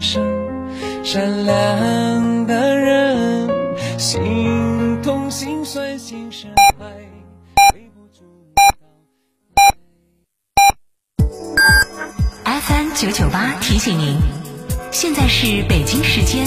善良的人，心痛心酸心深怀。FM 九九八提醒您，现在是北京时间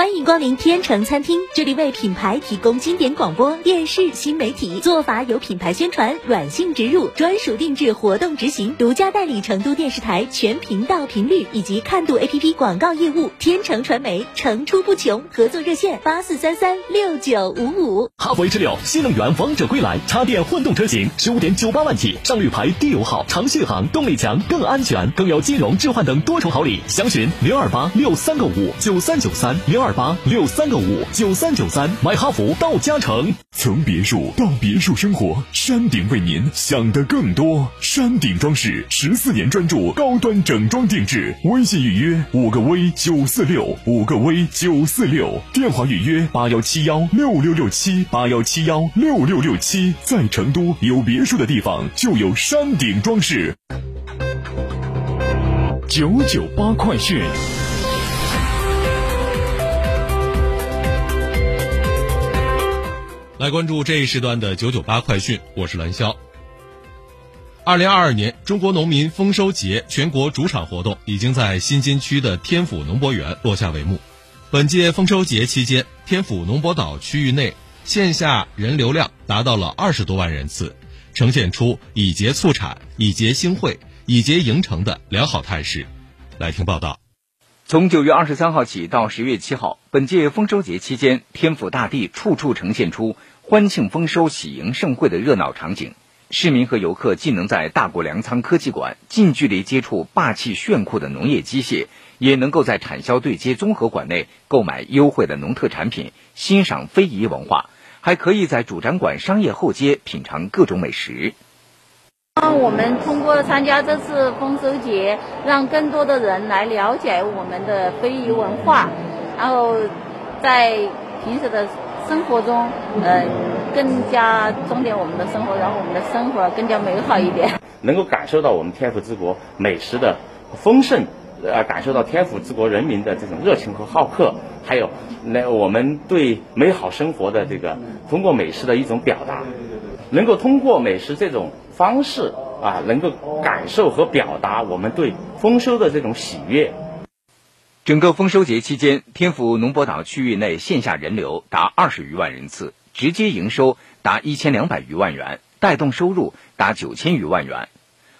欢迎光临天成餐厅，这里为品牌提供经典广播电视新媒体做法有品牌宣传、软性植入、专属定制活动执行，独家代理成都电视台全频道频率以及看度 APP 广告业务。天成传媒层出不穷，合作热线八四三三六九五五。哈弗 H 六新能源王者归来，插电混动车型十五点九八万起，上绿牌低油耗，长续航，动力强，更安全，更有金融置换等多重好礼。详询零二八六三个五九三九三零二。八六三个五九三九三，买哈弗到嘉诚。从别墅到别墅生活，山顶为您想的更多。山顶装饰十四年专注高端整装定制，微信预约五个 V 九四六五个 V 九四六，电话预约八幺七幺六六六七八幺七幺六六六七。在成都有别墅的地方就有山顶装饰。九九八快讯。来关注这一时段的九九八快讯，我是蓝霄。二零二二年中国农民丰收节全国主场活动已经在新津区的天府农博园落下帷幕。本届丰收节期间，天府农博岛区域内线下人流量达到了二十多万人次，呈现出以节促产、以节兴会、以节营城的良好态势。来听报道。从九月二十三号起到十月七号，本届丰收节期间，天府大地处处呈现出。欢庆丰收、喜迎盛会的热闹场景，市民和游客既能在大国粮仓科技馆近距离接触霸气炫酷的农业机械，也能够在产销对接综合馆内购买优惠的农特产品，欣赏非遗文化，还可以在主展馆商业后街品尝各种美食。那我们通过参加这次丰收节，让更多的人来了解我们的非遗文化，然后在平时的。生活中，呃，更加装点我们的生活，让我们的生活更加美好一点。能够感受到我们天府之国美食的丰盛，呃，感受到天府之国人民的这种热情和好客，还有那我们对美好生活的这个通过美食的一种表达，能够通过美食这种方式啊，能够感受和表达我们对丰收的这种喜悦。整个丰收节期间，天府农博岛区域内线下人流达二十余万人次，直接营收达一千两百余万元，带动收入达九千余万元。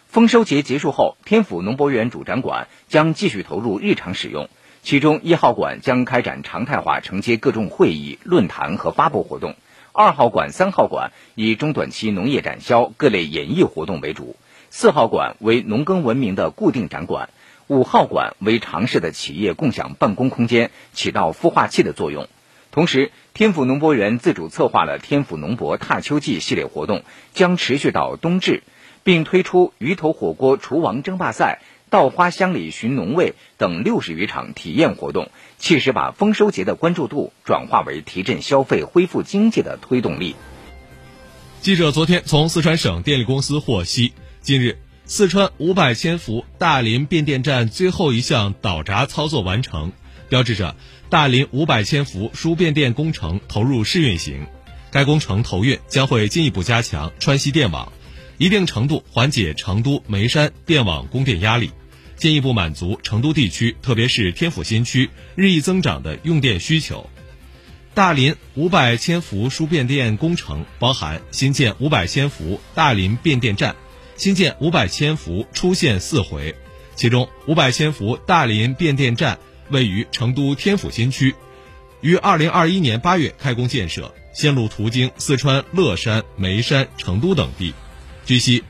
丰收节结束后，天府农博园主展馆将继续投入日常使用，其中一号馆将开展常态化承接各种会议、论坛和发布活动；二号馆、三号馆以中短期农业展销、各类演艺活动为主；四号馆为农耕文明的固定展馆。五号馆为尝试的企业共享办公空间，起到孵化器的作用。同时，天府农博园自主策划了“天府农博踏秋季”系列活动，将持续到冬至，并推出鱼头火锅厨王争霸赛、稻花乡里寻农味等六十余场体验活动，切实把丰收节的关注度转化为提振消费、恢复经济的推动力。记者昨天从四川省电力公司获悉，近日。四川五百千伏大林变电站最后一项导闸操作完成，标志着大林五百千伏输变电工程投入试运行。该工程投运将会进一步加强川西电网，一定程度缓解成都眉山电网供电压力，进一步满足成都地区特别是天府新区日益增长的用电需求。大林五百千伏输变电工程包含新建五百千伏大林变电站。新建五百千伏出线四回，其中五百千伏大林变电站位于成都天府新区，于二零二一年八月开工建设，线路途经四川乐山、眉山、成都等地。据悉，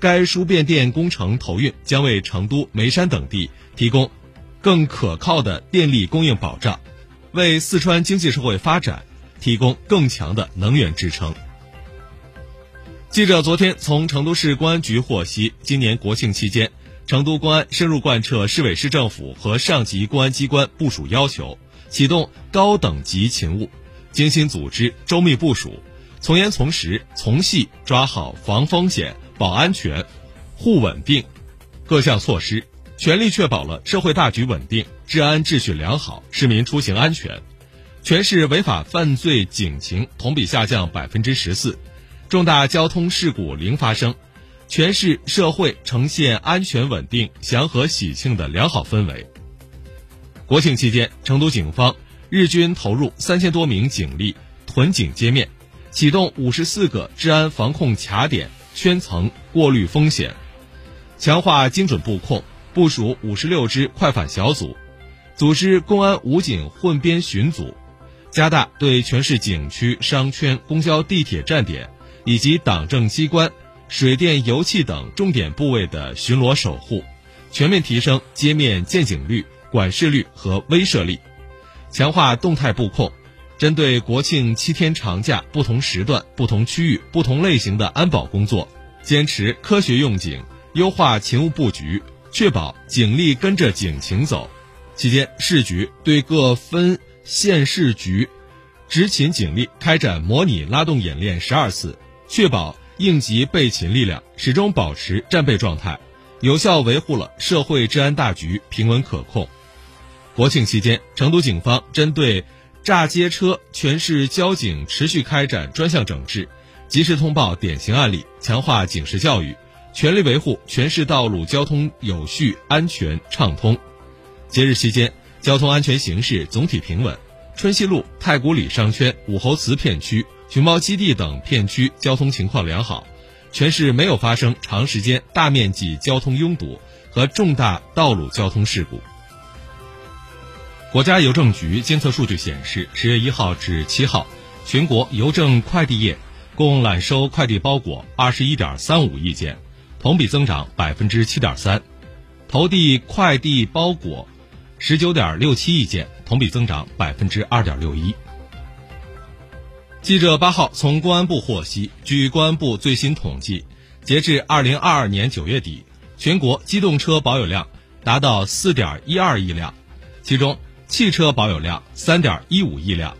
该输变电工程投运将为成都、眉山等地提供更可靠的电力供应保障，为四川经济社会发展提供更强的能源支撑。记者昨天从成都市公安局获悉，今年国庆期间，成都公安深入贯彻市委市政府和上级公安机关部署要求，启动高等级勤务，精心组织、周密部署，从严从实、从细抓好防风险、保安全、护稳定各项措施，全力确保了社会大局稳定、治安秩序良好、市民出行安全。全市违法犯罪警情同比下降百分之十四。重大交通事故零发生，全市社会呈现安全稳定、祥和喜庆的良好氛围。国庆期间，成都警方日均投入三千多名警力屯警街面，启动五十四个治安防控卡点，圈层过滤风险，强化精准布控，部署五十六支快反小组，组织公安武警混编巡组，加大对全市景区、商圈、公交、地铁站点。以及党政机关、水电油气等重点部位的巡逻守护，全面提升街面见警率、管事率和威慑力，强化动态布控，针对国庆七天长假不同时段、不同区域、不同类型的安保工作，坚持科学用警，优化勤务布局，确保警力跟着警情走。期间，市局对各分县市局执勤警力开展模拟拉动演练十二次。确保应急备勤力量始终保持战备状态，有效维护了社会治安大局平稳可控。国庆期间，成都警方针对炸街车，全市交警持续开展专项整治，及时通报典型案例，强化警示教育，全力维护全市道路交通有序、安全、畅通。节日期间，交通安全形势总体平稳，春熙路、太古里商圈、武侯祠片区。熊猫基地等片区交通情况良好，全市没有发生长时间大面积交通拥堵和重大道路交通事故。国家邮政局监测数据显示，十月一号至七号，全国邮政快递业共揽收快递包裹二十一点三五亿件，同比增长百分之七点三；投递快递包裹十九点六七亿件，同比增长百分之二点六一。记者八号从公安部获悉，据公安部最新统计，截至二零二二年九月底，全国机动车保有量达到四点一二亿辆，其中汽车保有量三点一五亿辆。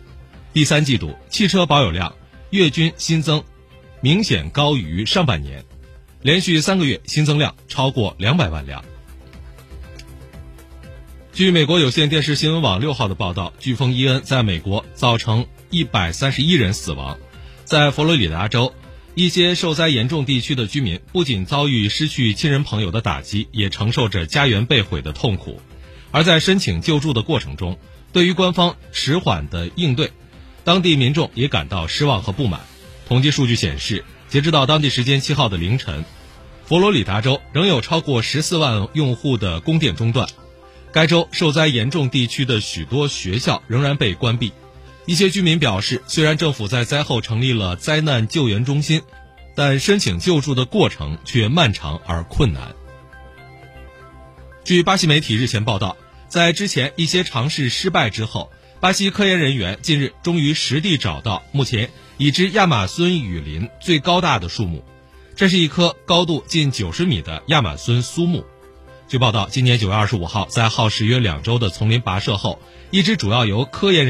第三季度汽车保有量月均新增明显高于上半年，连续三个月新增量超过两百万辆。据美国有线电视新闻网六号的报道，飓风伊恩在美国造成一百三十一人死亡，在佛罗里达州一些受灾严重地区的居民不仅遭遇失去亲人朋友的打击，也承受着家园被毁的痛苦。而在申请救助的过程中，对于官方迟缓的应对，当地民众也感到失望和不满。统计数据显示，截止到当地时间七号的凌晨，佛罗里达州仍有超过十四万用户的供电中断。该州受灾严重地区的许多学校仍然被关闭，一些居民表示，虽然政府在灾后成立了灾难救援中心，但申请救助的过程却漫长而困难。据巴西媒体日前报道，在之前一些尝试失败之后，巴西科研人员近日终于实地找到目前已知亚马孙雨林最高大的树木，这是一棵高度近九十米的亚马孙苏木。据报道，今年九月二十五号，在耗时约两周的丛林跋涉后，一支主要由科研人。